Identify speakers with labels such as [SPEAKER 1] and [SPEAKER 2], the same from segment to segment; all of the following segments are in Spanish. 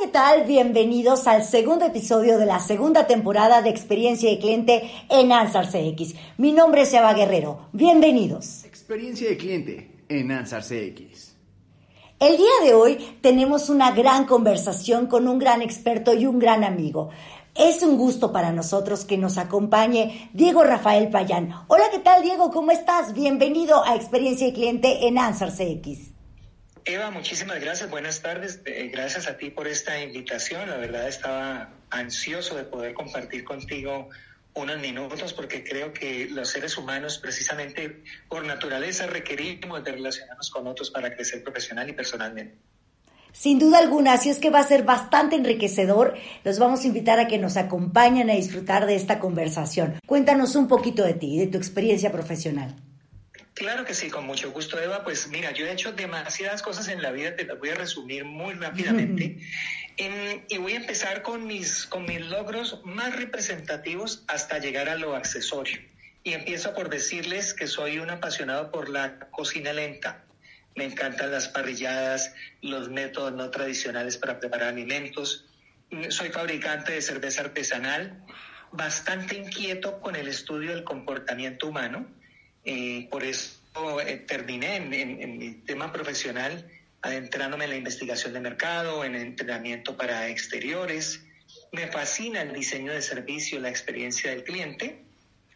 [SPEAKER 1] ¿qué tal? Bienvenidos al segundo episodio de la segunda temporada de Experiencia de Cliente en Ansar CX. Mi nombre es Eva Guerrero. Bienvenidos.
[SPEAKER 2] Experiencia de Cliente en Ansar CX.
[SPEAKER 1] El día de hoy tenemos una gran conversación con un gran experto y un gran amigo. Es un gusto para nosotros que nos acompañe Diego Rafael Payán. Hola, ¿qué tal Diego? ¿Cómo estás? Bienvenido a Experiencia de Cliente en Ansar CX.
[SPEAKER 3] Eva, muchísimas gracias, buenas tardes. Eh, gracias a ti por esta invitación. La verdad estaba ansioso de poder compartir contigo unos minutos porque creo que los seres humanos precisamente por naturaleza requerimos de relacionarnos con otros para crecer profesional y personalmente.
[SPEAKER 1] Sin duda alguna, así es que va a ser bastante enriquecedor. Los vamos a invitar a que nos acompañen a disfrutar de esta conversación. Cuéntanos un poquito de ti, de tu experiencia profesional.
[SPEAKER 3] Claro que sí, con mucho gusto, Eva. Pues mira, yo he hecho demasiadas cosas en la vida, te las voy a resumir muy rápidamente. y voy a empezar con mis, con mis logros más representativos hasta llegar a lo accesorio. Y empiezo por decirles que soy un apasionado por la cocina lenta. Me encantan las parrilladas, los métodos no tradicionales para preparar alimentos. Soy fabricante de cerveza artesanal, bastante inquieto con el estudio del comportamiento humano eh, por eso eh, terminé en, mi tema profesional adentrándome en la investigación de mercado, en entrenamiento para exteriores. Me fascina el diseño de servicio, la experiencia del cliente.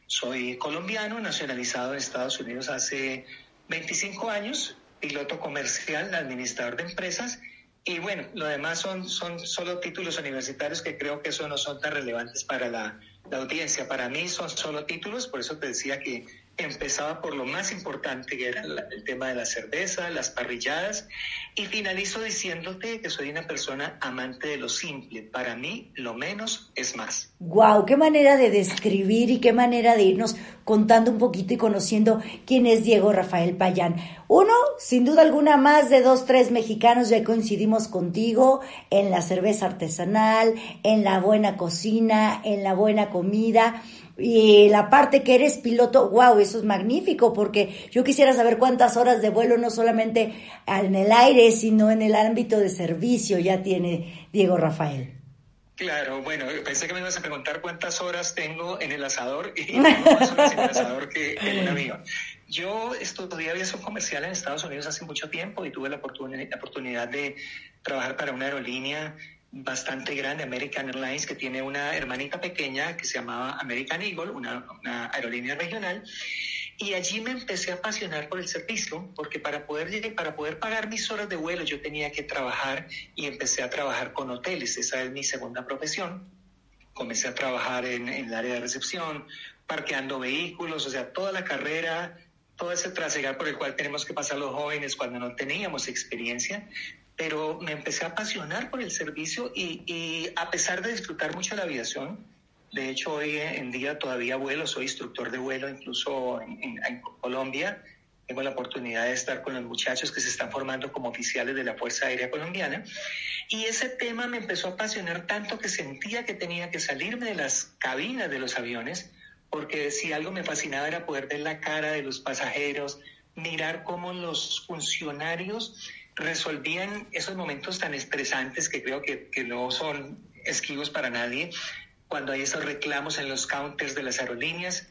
[SPEAKER 3] Soy colombiano, nacionalizado en Estados Unidos hace 25 años, piloto comercial, administrador de empresas. Y bueno, lo demás son, son solo títulos universitarios que creo que eso no son tan relevantes para la, la audiencia. Para mí son solo títulos, por eso te decía que empezaba por lo más importante, que era el tema de la cerveza, las parrilladas, y finalizo diciéndote que soy una persona amante de lo simple. Para mí, lo menos es más.
[SPEAKER 1] ¡Wow! ¡Qué manera de describir y qué manera de irnos contando un poquito y conociendo quién es Diego Rafael Payán! Uno, sin duda alguna, más de dos, tres mexicanos ya coincidimos contigo en la cerveza artesanal, en la buena cocina, en la buena comida y la parte que eres piloto, wow, eso es magnífico, porque yo quisiera saber cuántas horas de vuelo, no solamente en el aire, sino en el ámbito de servicio, ya tiene Diego Rafael.
[SPEAKER 3] Claro, bueno, pensé que me ibas a preguntar cuántas horas tengo en el asador y tengo más horas en el asador que en un avión. Yo estudié aviación comercial en Estados Unidos hace mucho tiempo y tuve la oportunidad de trabajar para una aerolínea bastante grande, American Airlines, que tiene una hermanita pequeña que se llamaba American Eagle, una, aerolínea regional. Y allí me empecé a apasionar por el servicio, porque para poder, para poder pagar mis horas de vuelo yo tenía que trabajar y empecé a trabajar con hoteles. Esa es mi segunda profesión. Comencé a trabajar en, el área de recepción, parqueando vehículos, o sea, toda la carrera, todo ese trasegar por el cual tenemos que pasar los jóvenes cuando no teníamos experiencia, pero me empecé a apasionar por el servicio y, a pesar de disfrutar mucho la aviación, de hecho hoy en día todavía vuelo, soy instructor de vuelo incluso en, Colombia, tengo la oportunidad de estar con los muchachos que se están formando como oficiales de la Fuerza Aérea Colombiana. Y ese tema me empezó a apasionar tanto que sentía que tenía que salirme de las cabinas de los aviones, porque si algo me fascinaba era poder ver la cara de los pasajeros, mirar cómo los funcionarios resolvían esos momentos tan estresantes que creo que, no son esquivos para nadie, cuando hay esos reclamos en los counters de las aerolíneas.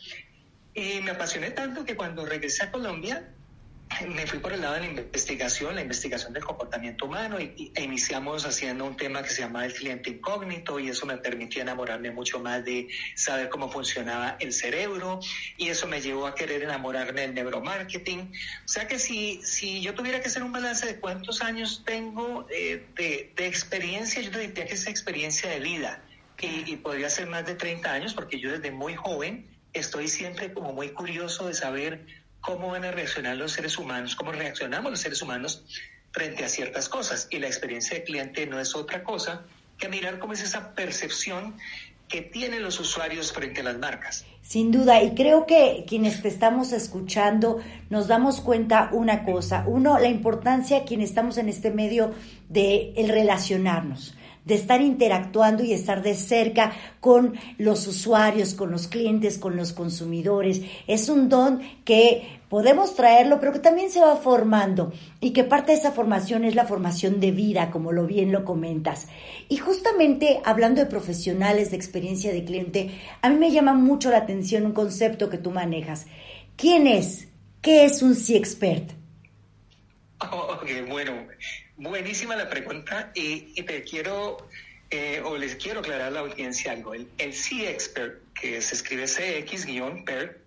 [SPEAKER 3] Y me apasioné tanto que cuando regresé a Colombia me fui por el lado de la investigación, la investigación del comportamiento humano y, e iniciamos haciendo un tema que se llama el cliente incógnito y eso me permitió enamorarme mucho más de saber cómo funcionaba el cerebro y eso me llevó a querer enamorarme del neuromarketing. O sea que si, si yo tuviera que hacer un balance de cuántos años tengo eh, de, de, experiencia, yo diría que es experiencia de vida y, y podría ser más de 30 años porque yo desde muy joven estoy siempre como muy curioso de saber cómo van a reaccionar los seres humanos, cómo reaccionamos los seres humanos frente a ciertas cosas. Y la experiencia de cliente no es otra cosa que mirar cómo es esa percepción que tienen los usuarios frente a las marcas.
[SPEAKER 1] Sin duda, y creo que quienes te estamos escuchando nos damos cuenta una cosa. Uno, la importancia, quienes estamos en este medio, de el relacionarnos de estar interactuando y estar de cerca con los usuarios, con los clientes, con los consumidores. Es un don que podemos traerlo, pero que también se va formando y que parte de esa formación es la formación de vida, como lo bien lo comentas. Y justamente hablando de profesionales, de experiencia de cliente, a mí me llama mucho la atención un concepto que tú manejas. ¿Quién es? ¿Qué es un C-Expert?
[SPEAKER 3] ok, bueno, buenísima la pregunta y, te quiero, eh, o les quiero aclarar a la audiencia algo. El, el C-Expert, que se escribe CX-PERT,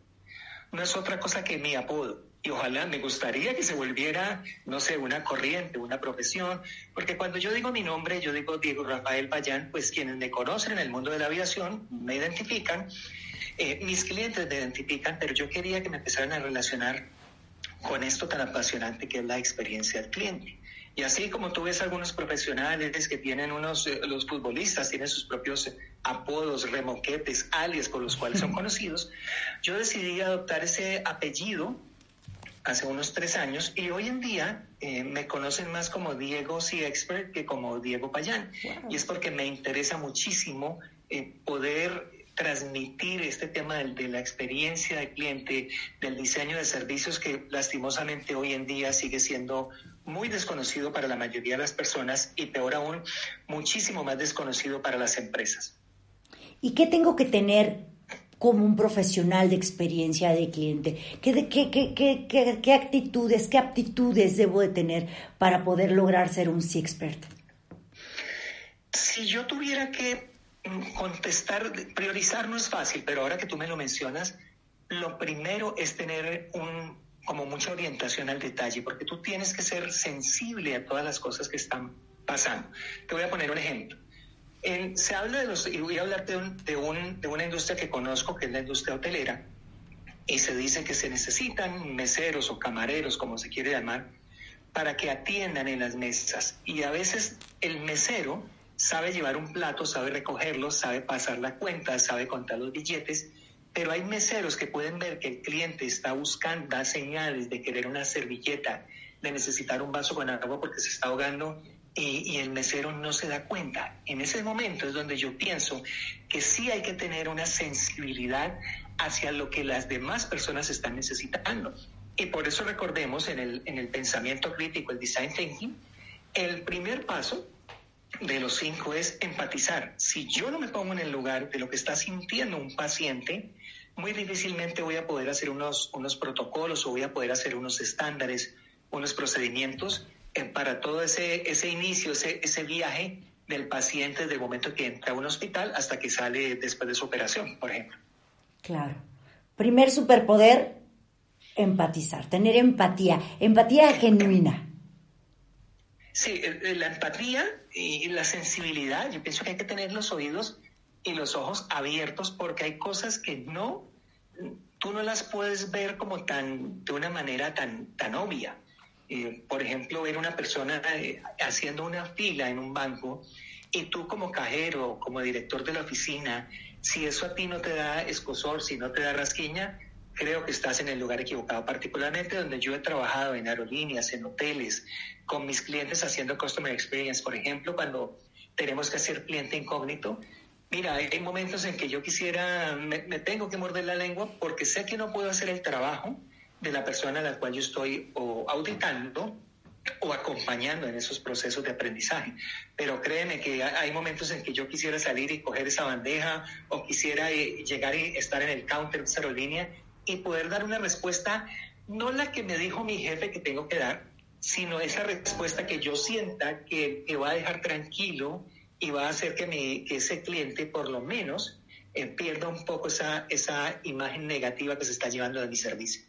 [SPEAKER 3] no es otra cosa que mi apodo. Y ojalá me gustaría que se volviera, no sé, una corriente, una profesión, porque cuando yo digo mi nombre, yo digo Diego Rafael Payán, pues quienes me conocen en el mundo de la aviación me identifican, eh, mis clientes me identifican, pero yo quería que me empezaran a relacionar con esto tan apasionante que es la experiencia del cliente. Y así como tú ves algunos profesionales que tienen unos, eh, los futbolistas tienen sus propios apodos, remoquetes, alias por los cuales son conocidos, yo decidí adoptar ese apellido hace unos tres años y hoy en día eh, me conocen más como Diego C. Expert que como Diego Payán. Y es porque me interesa muchísimo eh, poder transmitir este tema de, la experiencia del cliente, del diseño de servicios que lastimosamente hoy en día sigue siendo muy desconocido para la mayoría de las personas y peor aún, muchísimo más desconocido para las empresas.
[SPEAKER 1] ¿Y qué tengo que tener como un profesional de experiencia de cliente? ¿Qué, qué, qué, qué actitudes, qué aptitudes debo de tener para poder lograr ser un C-Expert?
[SPEAKER 3] Si yo tuviera que contestar, priorizar no es fácil, pero ahora que tú me lo mencionas, lo primero es tener un, como mucha orientación al detalle, porque tú tienes que ser sensible a todas las cosas que están pasando. Te voy a poner un ejemplo. se habla de los, y voy a hablar de, un, de una industria que conozco, que es la industria hotelera, y se dice que se necesitan meseros o camareros, como se quiere llamar, para que atiendan en las mesas. Y a veces el mesero sabe llevar un plato, sabe recogerlo, sabe pasar la cuenta, sabe contar los billetes, pero hay meseros que pueden ver que el cliente está buscando, da señales de querer una servilleta, de necesitar un vaso con agua porque se está ahogando y, y, el mesero no se da cuenta. En ese momento es donde yo pienso que sí hay que tener una sensibilidad hacia lo que las demás personas están necesitando. Y por eso recordemos en el, en el pensamiento crítico, el design thinking, el primer paso de los cinco es empatizar. Si yo no me pongo en el lugar de lo que está sintiendo un paciente, muy difícilmente voy a poder hacer unos, unos protocolos o voy a poder hacer unos estándares, unos procedimientos eh, para todo ese, ese inicio, ese, ese viaje del paciente desde el momento que entra a un hospital hasta que sale después de su operación, por ejemplo.
[SPEAKER 1] Claro. Primer superpoder, empatizar, tener empatía, empatía genuina.
[SPEAKER 3] Sí, la empatía y la sensibilidad, yo pienso que hay que tener los oídos y los ojos abiertos porque hay cosas que no, tú no las puedes ver como tan, de una manera tan, tan obvia. Eh, por ejemplo, ver una persona eh, haciendo una fila en un banco y tú como cajero, como director de la oficina, si eso a ti no te da escosor, si no te da rasquiña, creo que estás en el lugar equivocado, particularmente donde yo he trabajado en aerolíneas, en hoteles, con mis clientes haciendo customer experience, por ejemplo, cuando tenemos que hacer cliente incógnito. Mira, hay momentos en que yo quisiera, me, tengo que morder la lengua porque sé que no puedo hacer el trabajo de la persona a la cual yo estoy o auditando o acompañando en esos procesos de aprendizaje. Pero créeme que hay momentos en que yo quisiera salir y coger esa bandeja o quisiera eh, llegar y estar en el counter de esa aerolínea y poder dar una respuesta, no la que me dijo mi jefe que tengo que dar, sino esa respuesta que yo sienta que, va a dejar tranquilo y va a hacer que, ese cliente por lo menos eh, pierda un poco esa, esa imagen negativa que se está llevando de mi servicio.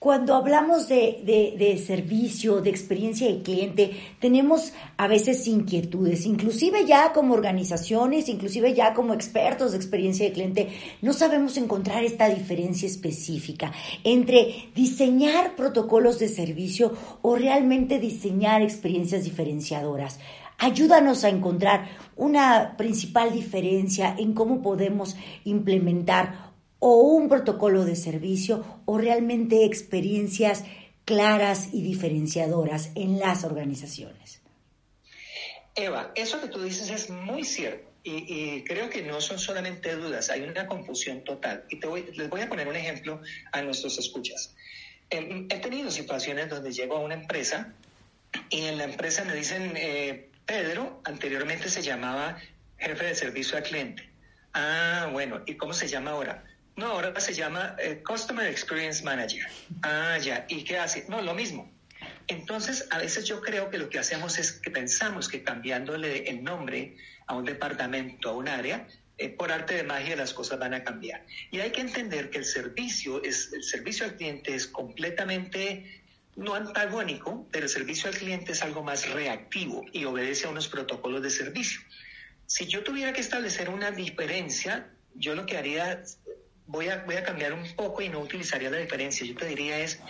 [SPEAKER 1] Cuando hablamos de, servicio, de experiencia de cliente, tenemos a veces inquietudes, inclusive ya como organizaciones, inclusive ya como expertos de experiencia de cliente, no sabemos encontrar esta diferencia específica entre diseñar protocolos de servicio o realmente diseñar experiencias diferenciadoras. Ayúdanos a encontrar una principal diferencia en cómo podemos implementar o un protocolo de servicio o realmente experiencias claras y diferenciadoras en las organizaciones?
[SPEAKER 3] Eva, eso que tú dices es muy cierto. Y, creo que no son solamente dudas, hay una confusión total. Y te les voy a poner un ejemplo a nuestros escuchas. Em, he tenido situaciones donde llego a una empresa y en la empresa me dicen, eh, Pedro, anteriormente se llamaba jefe de servicio al cliente. Ah, bueno, ¿y cómo se llama ahora? No, ahora se llama eh, Customer Experience Manager. Ah, ya, ¿y qué hace? No, lo mismo. Entonces, a veces yo creo que lo que hacemos es que pensamos que cambiándole el nombre a un departamento, a un área, eh, por arte de magia las cosas van a cambiar. Y hay que entender que el servicio, es, el servicio al cliente es completamente no antagónico, pero el servicio al cliente es algo más reactivo y obedece a unos protocolos de servicio. Si yo tuviera que establecer una diferencia, yo lo que haría, voy a, voy a cambiar un poco y no utilizaría la diferencia, yo te diría es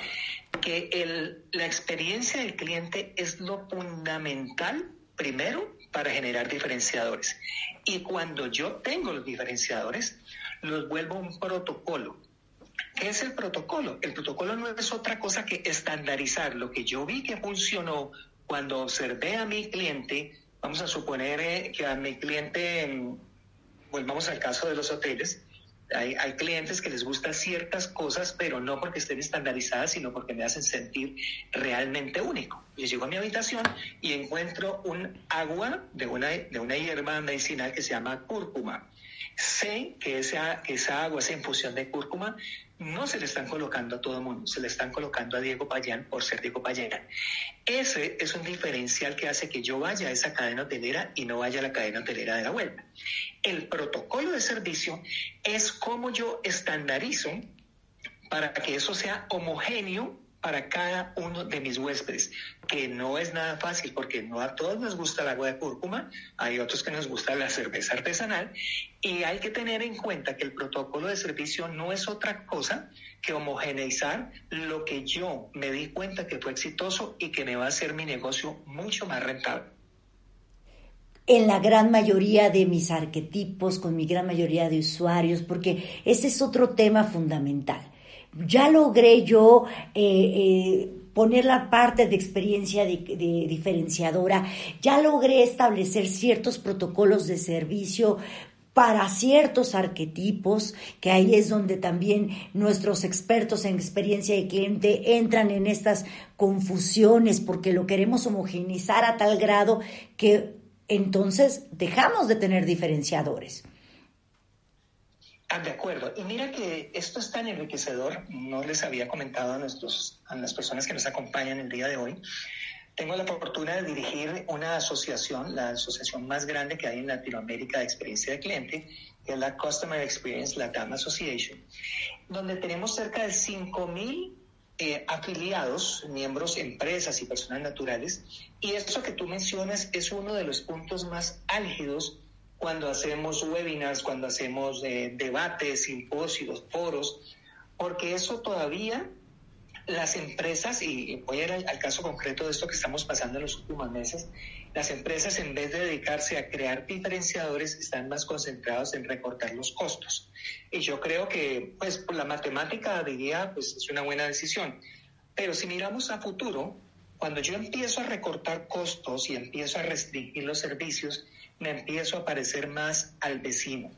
[SPEAKER 3] que el, la experiencia del cliente es lo fundamental primero para generar diferenciadores. Y cuando yo tengo los diferenciadores, los vuelvo un protocolo. ¿Qué es el protocolo? El protocolo no es otra cosa que estandarizar lo que yo vi que funcionó cuando observé a mi cliente. Vamos a suponer eh, que a mi cliente, volvamos al caso de los hoteles, hay, clientes que les gustan ciertas cosas, pero no porque estén estandarizadas, sino porque me hacen sentir realmente único. Yo llego a mi habitación y encuentro un agua de una, de una hierba medicinal que se llama cúrcuma. Sé que esa, esa agua, esa infusión de cúrcuma, no se le están colocando a todo el mundo, se le están colocando a Diego Payán por ser Diego Payán. Ese es un diferencial que hace que yo vaya a esa cadena hotelera y no vaya a la cadena hotelera de la vuelta. El protocolo de servicio es cómo yo estandarizo para que eso sea homogéneo para cada uno de mis huéspedes, que no es nada fácil porque no a todos nos gusta el agua de cúrcuma, hay otros que nos gusta la cerveza artesanal y hay que tener en cuenta que el protocolo de servicio no es otra cosa que homogeneizar lo que yo me di cuenta que fue exitoso y que me va a hacer mi negocio mucho más rentable.
[SPEAKER 1] En la gran mayoría de mis arquetipos, con mi gran mayoría de usuarios, porque ese es otro tema fundamental ya logré yo eh, eh, poner la parte de experiencia de, diferenciadora, ya logré establecer ciertos protocolos de servicio para ciertos arquetipos, que ahí es donde también nuestros expertos en experiencia de cliente entran en estas confusiones porque lo queremos homogeneizar a tal grado que entonces dejamos de tener diferenciadores.
[SPEAKER 3] Ah, de acuerdo. Y mira que esto es tan enriquecedor, no les había comentado a, nuestros, a las personas que nos acompañan el día de hoy. Tengo la fortuna de dirigir una asociación, la asociación más grande que hay en Latinoamérica de experiencia de cliente, que es la Customer Experience Latam Association, donde tenemos cerca de 5.000 eh, afiliados, miembros, empresas y personas naturales. Y esto que tú mencionas es uno de los puntos más álgidos cuando hacemos webinars, cuando hacemos eh, debates, simposios, foros, porque eso todavía las empresas, y voy a ir al, caso concreto de esto que estamos pasando en los últimos meses, las empresas en vez de dedicarse a crear diferenciadores están más concentrados en recortar los costos. Y yo creo que, pues, por la matemática diría, pues es una buena decisión. Pero si miramos a futuro, cuando yo empiezo a recortar costos y empiezo a restringir los servicios, me empiezo a parecer más al vecino.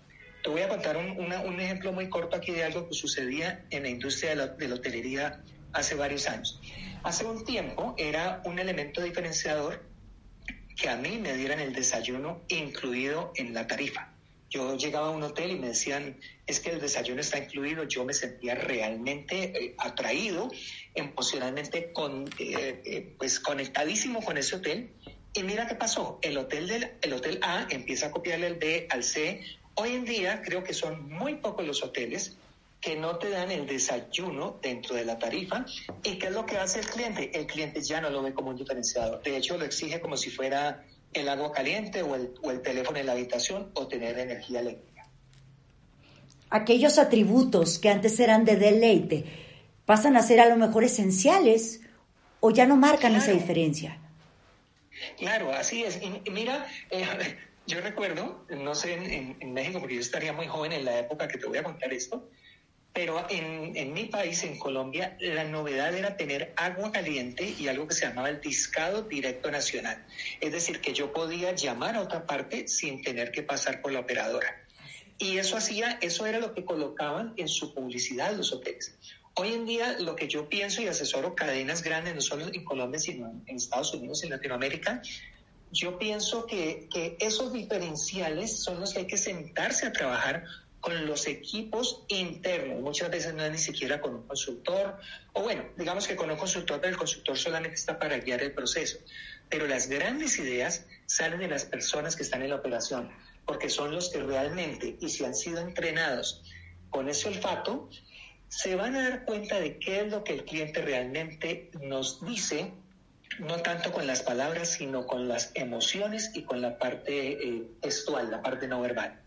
[SPEAKER 3] Te voy a contar un, ejemplo muy corto aquí de algo que sucedía en la industria de la, de la hotelería hace varios años. Hace un tiempo era un elemento diferenciador que a mí me dieran el desayuno incluido en la tarifa. Yo llegaba a un hotel y me decían, es que el desayuno está incluido. Yo me sentía realmente eh, atraído, emocionalmente con, eh, eh, pues conectadísimo con ese hotel y mira qué pasó, el hotel, del, el hotel A empieza a copiarle el B al C. Hoy en día creo que son muy pocos los hoteles que no te dan el desayuno dentro de la tarifa. ¿Y qué es lo que hace el cliente? El cliente ya no lo ve como un diferenciador. De hecho, lo exige como si fuera el agua caliente o el, o el teléfono en la habitación o tener energía eléctrica.
[SPEAKER 1] Aquellos atributos que antes eran de deleite pasan a ser a lo mejor esenciales o ya no marcan esa diferencia.
[SPEAKER 3] Claro, así es. Y mira, eh, yo recuerdo, no sé en, México, porque yo estaría muy joven en la época que te voy a contar esto, Pero en, en, mi país, en Colombia, la novedad era tener agua caliente y algo que se llamaba el discado directo nacional. Es decir, que yo podía llamar a otra parte sin tener que pasar por la operadora. Y eso hacía, eso era lo que colocaban en su publicidad los hoteles. Hoy en día lo que yo pienso y asesoro cadenas grandes, no solo en Colombia, sino en Estados Unidos y Latinoamérica, yo pienso que, esos diferenciales son los que hay que sentarse a trabajar con los equipos internos. Muchas veces no es ni siquiera con un consultor, o bueno, digamos que con un consultor, pero el consultor solamente está para guiar el proceso. Pero las grandes ideas salen de las personas que están en la operación, porque son los que realmente, y si han sido entrenados con ese olfato, se van a dar cuenta de qué es lo que el cliente realmente nos dice, no tanto con las palabras, sino con las emociones y con la parte eh, textual, la parte no verbal.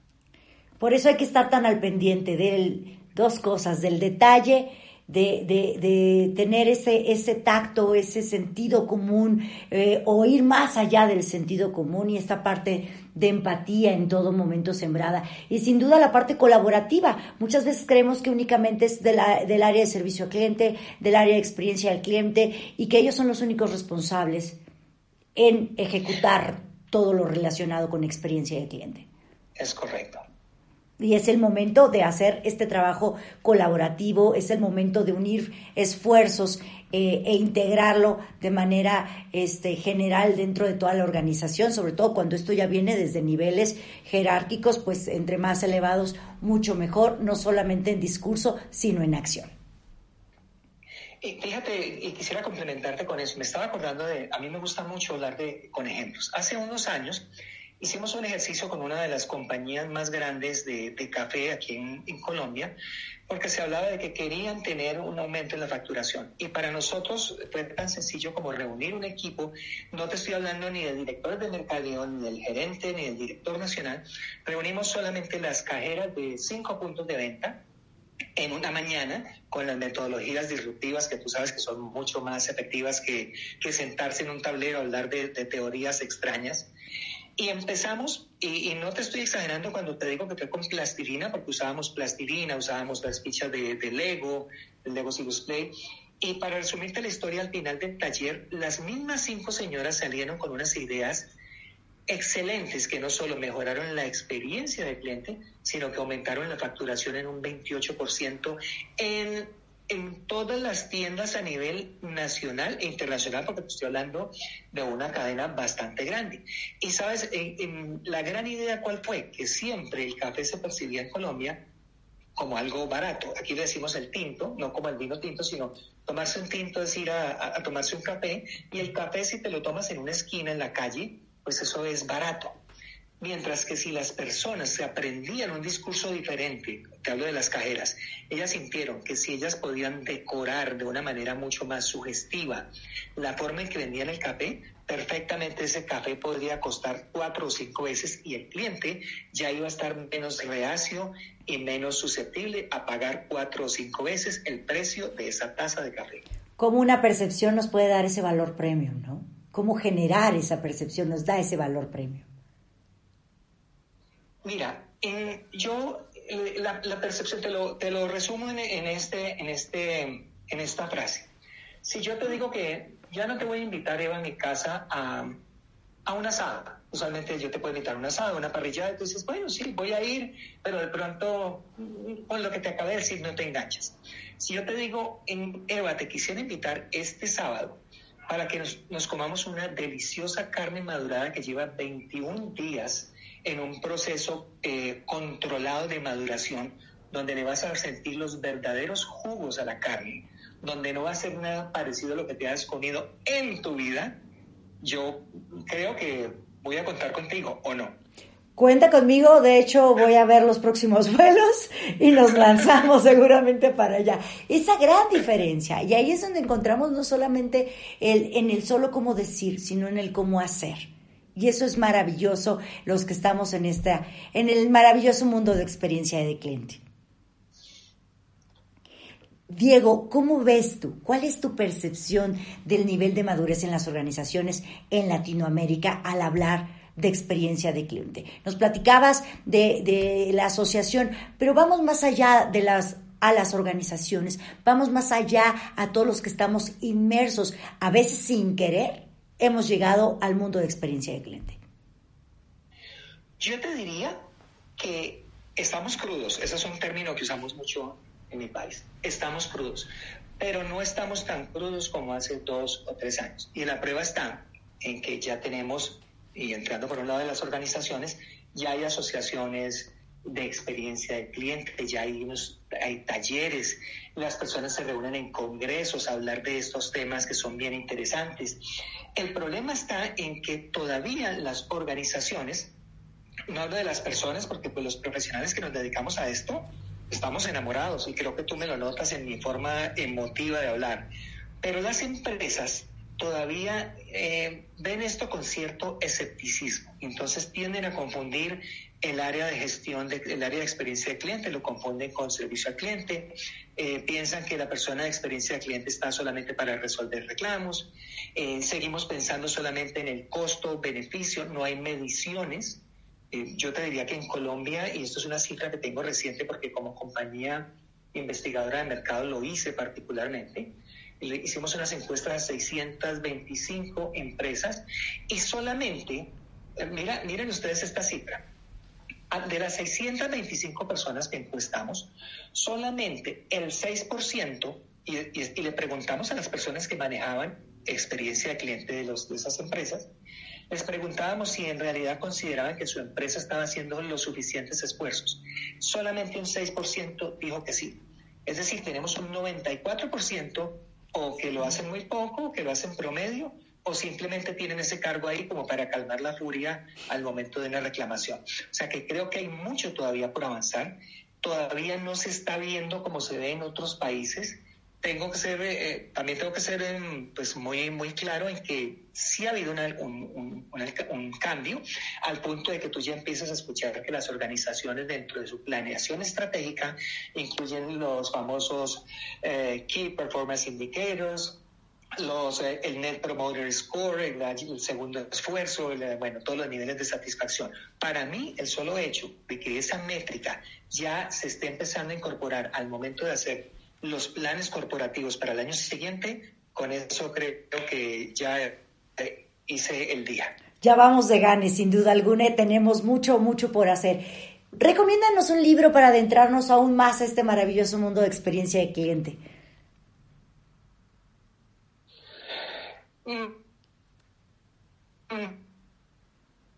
[SPEAKER 1] Por eso hay que estar tan al pendiente de dos cosas, del detalle, de, de, tener ese, ese tacto, ese sentido común, eh, o ir más allá del sentido común y esta parte de empatía en todo momento sembrada. Y sin duda la parte colaborativa. Muchas veces creemos que únicamente es de la, del área de servicio al cliente, del área de experiencia al cliente, y que ellos son los únicos responsables en ejecutar todo lo relacionado con experiencia del cliente.
[SPEAKER 3] Es correcto.
[SPEAKER 1] Y es el momento de hacer este trabajo colaborativo, es el momento de unir esfuerzos eh, e integrarlo de manera este, general dentro de toda la organización, sobre todo cuando esto ya viene desde niveles jerárquicos, pues entre más elevados, mucho mejor, no solamente en discurso, sino en acción.
[SPEAKER 3] Fíjate, y quisiera complementarte con eso. Me estaba acordando de, a mí me gusta mucho hablar de, con ejemplos. Hace unos años, hicimos un ejercicio con una de las compañías más grandes de, café aquí en, Colombia, porque se hablaba de que querían tener un aumento en la facturación. Y para nosotros fue tan sencillo como reunir un equipo, no te estoy hablando ni del director de mercadeo, ni del gerente, ni del director nacional, reunimos solamente las cajeras de cinco puntos de venta en una mañana con las metodologías disruptivas que tú sabes que son mucho más efectivas que, sentarse en un tablero a hablar de teorías extrañas. Y empezamos, y, no te estoy exagerando cuando te digo que fue con plastilina, porque usábamos plastilina, usábamos las fichas de, Lego, el Lego Silus Play. Y para resumirte la historia, al final del taller, las mismas cinco señoras salieron con unas ideas excelentes que no solo mejoraron la experiencia del cliente, sino que aumentaron la facturación en un 28% en en todas las tiendas a nivel nacional e internacional, porque estoy hablando de una cadena bastante grande. Y sabes, en, la gran idea cuál fue, que siempre el café se percibía en Colombia como algo barato. Aquí le decimos el tinto, no como el vino tinto, sino tomarse un tinto es ir a tomarse un café, y el café si te lo tomas en una esquina en la calle, pues eso es barato. Mientras que si las personas se aprendían un discurso diferente, te hablo de las cajeras, ellas sintieron que si ellas podían decorar de una manera mucho más sugestiva la forma en que vendían el café, perfectamente ese café podría costar cuatro o cinco veces y el cliente ya iba a estar menos reacio y menos susceptible a pagar cuatro o cinco veces el precio de esa taza de café.
[SPEAKER 1] ¿Cómo una percepción nos puede dar ese valor premium, no? ¿Cómo generar esa percepción nos da ese valor premium?
[SPEAKER 3] Mira, eh, yo eh, la, percepción te lo, resumo en, este, en, este, en esta frase. Si yo te digo que ya no te voy a invitar, Eva, a mi casa a, a una asada, usualmente yo te puedo invitar a una asada, a una parrillada, dices, bueno, sí, voy a ir, pero de pronto, con lo que te acabé de decir, no te enganchas. Si yo te digo, Eva, te quisiera invitar este sábado para que nos, nos comamos una deliciosa carne madurada que lleva 21 días en un proceso eh, controlado de maduración, donde le vas a sentir los verdaderos jugos a la carne, donde no va a ser nada parecido a lo que te has comido en tu vida, yo creo que voy a contar contigo o no.
[SPEAKER 1] Cuenta conmigo, de hecho voy a ver los próximos vuelos y nos lanzamos seguramente para allá. Esa gran diferencia, y ahí es donde encontramos no solamente el, en el solo cómo decir, sino en el cómo hacer. Y eso es maravilloso, los que estamos en, esta, en el maravilloso mundo de experiencia de cliente. Diego, ¿cómo ves tú? ¿Cuál es tu percepción del nivel de madurez en las organizaciones en Latinoamérica al hablar de experiencia de cliente? Nos platicabas de, de la asociación, pero vamos más allá de las a las organizaciones, vamos más allá a todos los que estamos inmersos, a veces sin querer, hemos llegado al mundo de experiencia de cliente.
[SPEAKER 3] Yo te diría que estamos crudos, ese es un término que usamos mucho en mi país, estamos crudos, pero no estamos tan crudos como hace dos o tres años. Y la prueba está en que ya tenemos, y entrando por un lado de las organizaciones, ya hay asociaciones de experiencia del cliente, ya hay, unos, hay talleres, las personas se reúnen en congresos a hablar de estos temas que son bien interesantes. El problema está en que todavía las organizaciones, no hablo de las personas porque pues los profesionales que nos dedicamos a esto, estamos enamorados y creo que tú me lo notas en mi forma emotiva de hablar, pero las empresas todavía eh, ven esto con cierto escepticismo, entonces tienden a confundir el área de gestión, de, el área de experiencia de cliente, lo confunden con servicio al cliente, eh, piensan que la persona de experiencia de cliente está solamente para resolver reclamos, eh, seguimos pensando solamente en el costo, beneficio, no hay mediciones. Yo te diría que en Colombia, y esto es una cifra que tengo reciente porque como compañía investigadora de mercado lo hice particularmente, hicimos unas encuestas a 625 empresas y solamente, mira, miren ustedes esta cifra, de las 625 personas que encuestamos, solamente el 6%, y, y, le preguntamos a las personas que manejaban experiencia de cliente de, los, de esas empresas, les preguntábamos si en realidad consideraban que su empresa estaba haciendo los suficientes esfuerzos. Solamente un 6% dijo que sí. Es decir, tenemos un 94% o que lo hacen muy poco, que lo hacen promedio, o simplemente tienen ese cargo ahí como para calmar la furia al momento de una reclamación. O sea que creo que hay mucho todavía por avanzar. Todavía no se está viendo como se ve en otros países. Tengo que ser, eh, también tengo que ser em, pues muy, muy claro en que sí ha habido un, un, un, cambio al punto de que tú ya empiezas a escuchar que las organizaciones dentro de su planeación estratégica incluyen los famosos eh, Key Performance Indicators, los, eh, el Net Promoter Score, el, segundo esfuerzo, bueno, todos los niveles de satisfacción. Para mí, el solo hecho de que esa métrica ya se esté empezando a incorporar al momento de hacer los planes corporativos para el año siguiente, con eso creo que ya eh, hice el día.
[SPEAKER 1] Ya vamos de ganes, sin duda alguna, tenemos mucho, mucho por hacer. Recomiéndanos un libro para adentrarnos aún más a este maravilloso mundo de experiencia de cliente.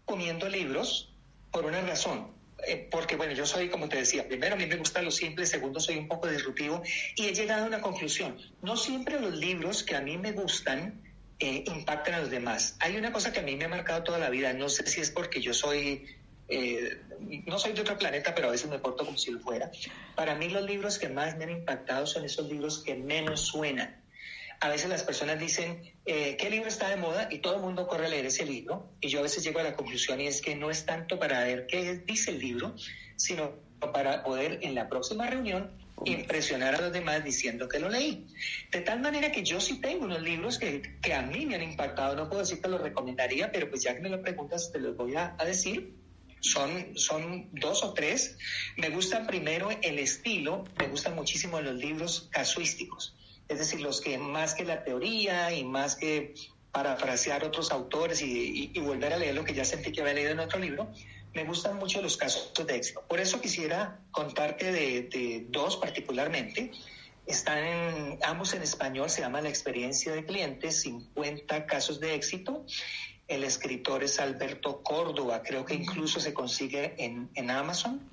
[SPEAKER 3] comiendo libros por una razón. Eh, porque, bueno, yo soy, como te decía, primero a mí me gusta lo simple, segundo soy un poco disruptivo y he llegado a una conclusión. No siempre los libros que a mí me gustan eh, impactan a los demás. Hay una cosa que a mí me ha marcado toda la vida, no sé si es porque yo soy, eh, no soy de otro planeta, pero a veces me porto como si lo fuera. Para mí los libros que más me han impactado son esos libros que menos suenan a veces las personas dicen, eh, ¿qué libro está de moda? Y todo el mundo corre a leer ese libro. Y yo a veces llego a la conclusión y es que no es tanto para ver qué dice el libro, sino para poder en la próxima reunión impresionar a los demás diciendo que lo leí. De tal manera que yo sí tengo unos libros que, que a mí me han impactado. No puedo decir que los recomendaría, pero pues ya que me lo preguntas, te los voy a, a decir. Son, son dos o tres. Me gustan primero el estilo, me gustan muchísimo los libros casuísticos es decir, los que más que la teoría y más que parafrasear otros autores y, volver a leer lo que ya sentí que había leído en otro libro, me gustan mucho los casos de éxito. Por eso quisiera contarte de, dos particularmente. Están en, ambos en español, se llama La experiencia de clientes, 50 casos de éxito. El escritor es Alberto Córdoba, creo que incluso se consigue en, en Amazon.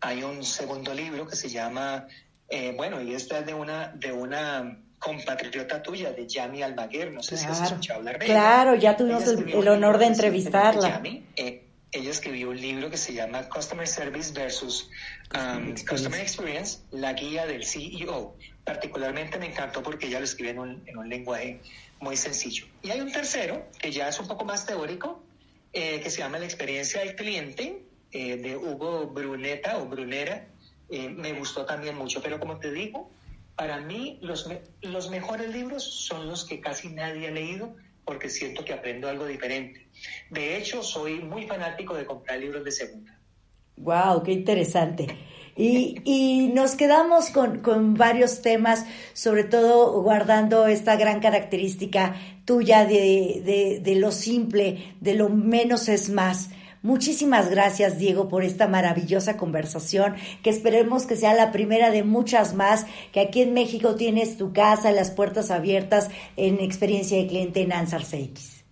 [SPEAKER 3] Hay un segundo libro que se llama eh, bueno, y esta es de una, de una compatriota tuya, de Yami Almaguer, no sé si has escuchado hablar de
[SPEAKER 1] ella. Claro, ya tuvimos el, honor de entrevistarla.
[SPEAKER 3] Yami, eh, ella escribió un libro que se llama Customer Service versus um, Customer Experience, la guía del CEO. Particularmente me encantó porque ella lo escribe en un, en un lenguaje muy sencillo. Y hay un tercero, que ya es un poco más teórico, eh, que se llama La experiencia del cliente, de Hugo Bruneta o Brunera, eh, me gustó también mucho. Pero como te digo, para mí los, los mejores libros son los que casi nadie ha leído porque siento que aprendo algo diferente. De hecho, soy muy fanático de comprar libros de segunda.
[SPEAKER 1] ¡Wow! ¡Qué interesante! Y, y nos quedamos con, con, varios temas, sobre todo guardando esta gran característica tuya de, de, de lo simple, de lo menos es más. Muchísimas gracias, Diego, por esta maravillosa conversación, que esperemos que sea la primera de muchas más, que aquí en México tienes tu casa, las puertas abiertas en experiencia de cliente en Ansar CX.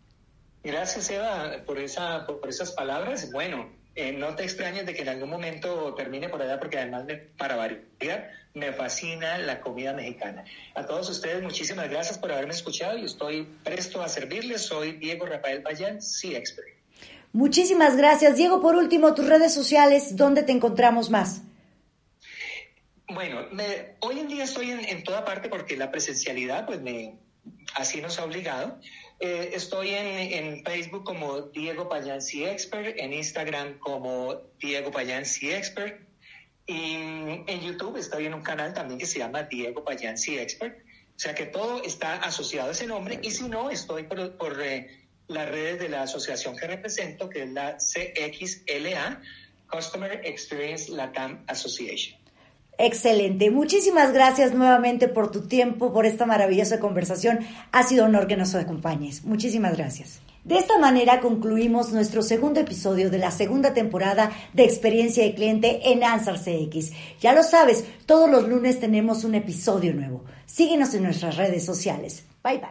[SPEAKER 3] Gracias, Eva, por, esa, por esas palabras. Bueno, eh, no te extrañes de que en algún momento termine por allá, porque además, de, para variar, me fascina la comida mexicana. A todos ustedes, muchísimas gracias por haberme escuchado y estoy presto a servirles. Soy Diego Rafael Payán, sí expert.
[SPEAKER 1] Muchísimas gracias. Diego, por último, tus redes sociales, ¿dónde te encontramos más?
[SPEAKER 3] Bueno, hoy en día estoy en, toda parte porque la presencialidad, pues me, así nos ha obligado. Eh, estoy en, Facebook como Diego Payansi Expert, en Instagram como Diego Payansi Expert y en YouTube estoy en un canal también que se llama Diego Payansi Expert. O sea que todo está asociado a ese nombre y si no, estoy por, por eh, las redes de la asociación que represento, que es la CXLA, Customer Experience Latam Association.
[SPEAKER 1] Excelente. Muchísimas gracias nuevamente por tu tiempo, por esta maravillosa conversación. Ha sido honor que nos acompañes. Muchísimas gracias. De esta manera concluimos nuestro segundo episodio de la segunda temporada de Experiencia de Cliente en Ansar CX. Ya lo sabes, todos los lunes tenemos un episodio nuevo. Síguenos en nuestras redes sociales. Bye bye.